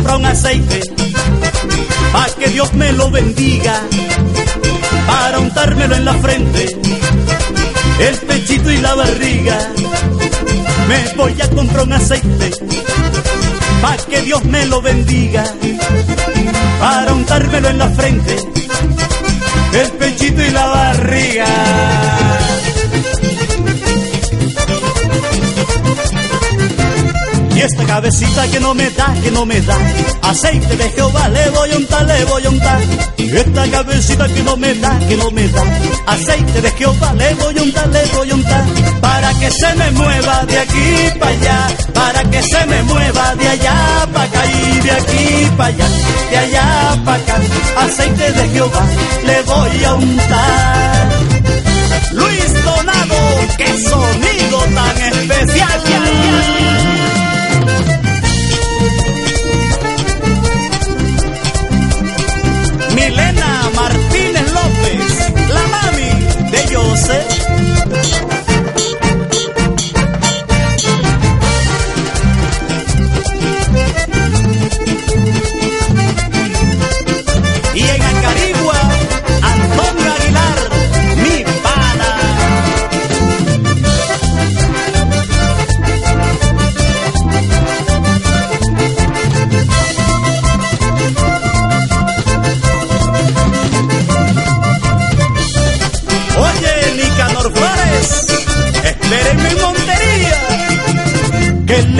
Comprar un aceite para que Dios me lo bendiga. Para untármelo en la frente, el pechito y la barriga. Me voy a comprar un aceite pa' que Dios me lo bendiga, para untármelo en la frente, el pechito y la barriga. Esta cabecita que no me da, que no me da, aceite de Jehová le voy a untar, le voy a untar. Esta cabecita que no me da, que no me da, aceite de Jehová le voy a untar, le voy a untar. Para que se me mueva de aquí para allá, para que se me mueva de allá para acá y de aquí para allá, de allá para acá. Aceite de Jehová le voy a untar. Luis de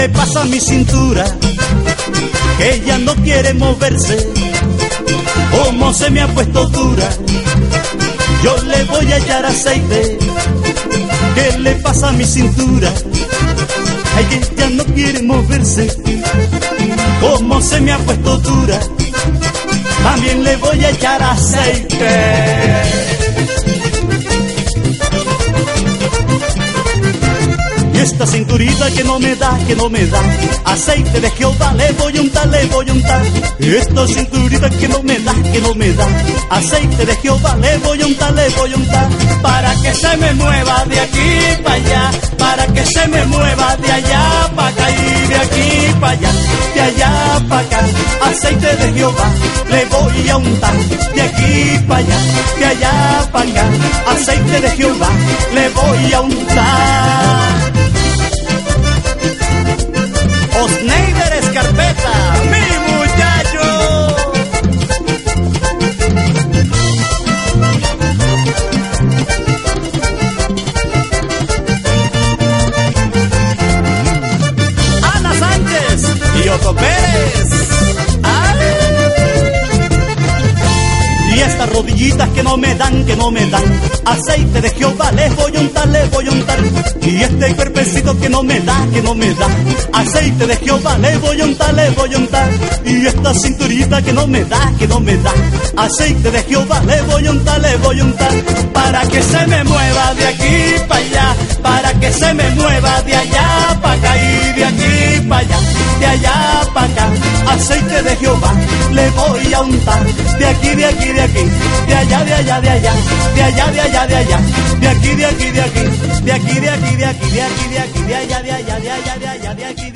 le pasa a mi cintura? Que ella no quiere moverse. Como se me ha puesto dura, yo le voy a echar aceite. ¿Qué le pasa a mi cintura? Ay, ella no quiere moverse. Como se me ha puesto dura, también le voy a echar aceite. Que no me da, que no me da. Aceite de Jehová le voy a untar, le voy a untar. Esta cinturita que no me da, que no me da. Aceite de Jehová le voy a untar, le voy a untar. Para que se me mueva de aquí para allá. Para que se me mueva de allá para acá Y de aquí para allá, de allá para acá. Aceite de Jehová le voy a untar. De aquí para allá, de allá para acá. Aceite de Jehová le voy a untar ¡Ay! Y estas rodillitas que no me dan, que no me dan. Aceite de Jehová les voy a untar, les voy a untar. Y este cuerpecito que no me da, que no me da. Aceite de Jehová les voy a untar, les voy a untar. Y esta cinturita que no me da, que no me da. Aceite de Jehová les voy a untar, les voy a untar. Para que se me mueva de aquí para allá. Para que se me mueva voy a untar De aquí, de aquí, de aquí De allá, de allá, de allá De allá, de allá, de allá De aquí, de aquí, de aquí De aquí, de aquí, de aquí De aquí, de aquí, de allá, de allá De allá, de allá, de aquí,